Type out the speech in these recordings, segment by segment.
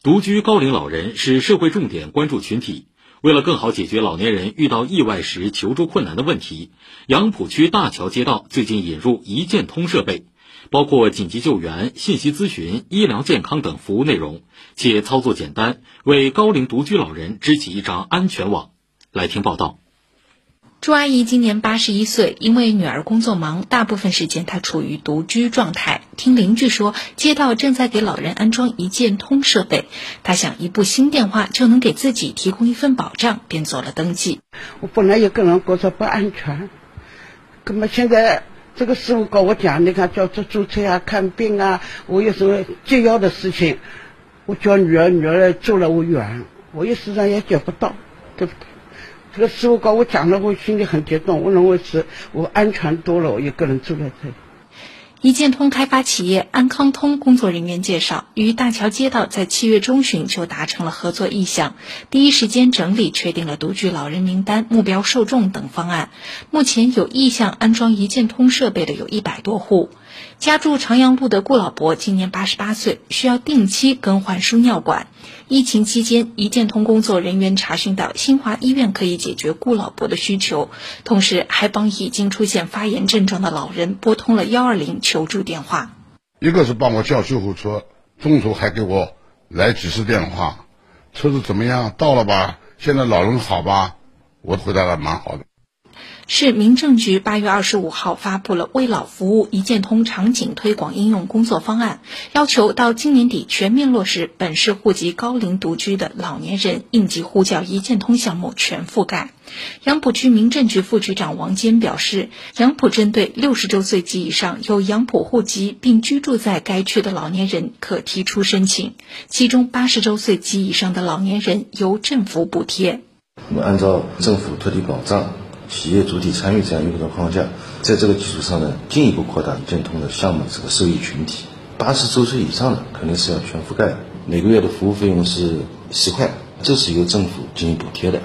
独居高龄老人是社会重点关注群体。为了更好解决老年人遇到意外时求助困难的问题，杨浦区大桥街道最近引入一键通设备，包括紧急救援、信息咨询、医疗健康等服务内容，且操作简单，为高龄独居老人织起一张安全网。来听报道。朱阿姨今年八十一岁，因为女儿工作忙，大部分时间她处于独居状态。听邻居说，街道正在给老人安装一键通设备，她想一部新电话就能给自己提供一份保障，便做了登记。我本来一个人觉着不安全，那么现在这个师傅跟我讲，你看叫做注册啊、看病啊，我有什么急要的事情，我叫女儿，女儿住了我远，我一时上也接不到，对不对？这个师傅跟我讲了，我心里很激动。我认为是我安全多了，我一个人住在这里。一键通开发企业安康通工作人员介绍，与大桥街道在七月中旬就达成了合作意向，第一时间整理确定了独居老人名单、目标受众等方案。目前有意向安装一键通设备的有一百多户。家住长阳路的顾老伯今年八十八岁，需要定期更换输尿管。疫情期间，一键通工作人员查询到新华医院可以解决顾老伯的需求，同时还帮已经出现发炎症状的老人拨通了幺二零求助电话。一个是帮我叫救护车，中途还给我来几次电话，车子怎么样？到了吧？现在老人好吧？我回答的蛮好的。市民政局八月二十五号发布了为老服务一键通场景推广应用工作方案，要求到今年底全面落实本市户籍高龄独居的老年人应急呼叫一键通项目全覆盖。杨浦区民政局副局长王坚表示，杨浦针对六十周岁及以上有杨浦户籍并居住在该区的老年人可提出申请，其中八十周岁及以上的老年人由政府补贴。我们按照政府特地保障。企业主体参与这样一个框架，在这个基础上呢，进一步扩大建通的项目这个受益群体。八十周岁以上的肯定是要全覆盖的，每个月的服务费用是十块，这是由政府进行补贴的。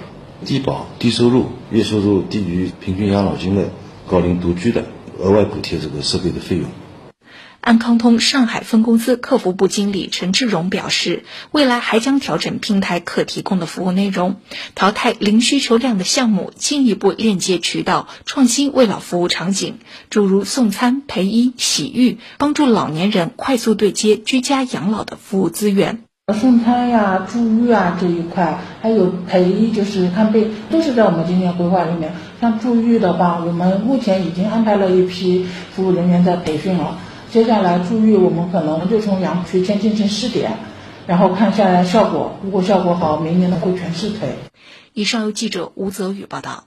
低保、低收入、月收入低于平均养老金的高龄独居的，额外补贴这个设备的费用。安康通上海分公司客服部经理陈志荣表示，未来还将调整平台可提供的服务内容，淘汰零需求量的项目，进一步链接渠道，创新为老服务场景，诸如送餐、陪医、洗浴，帮助老年人快速对接居家养老的服务资源。送餐呀、住浴啊这一块，还有陪医，就是看病，都是在我们今年规划里面。像住浴的话，我们目前已经安排了一批服务人员在培训了。接下来注意，我们可能就从杨浦区先进行试点，然后看下来效果。如果效果好，明年呢会全市推。以上由记者吴泽宇报道。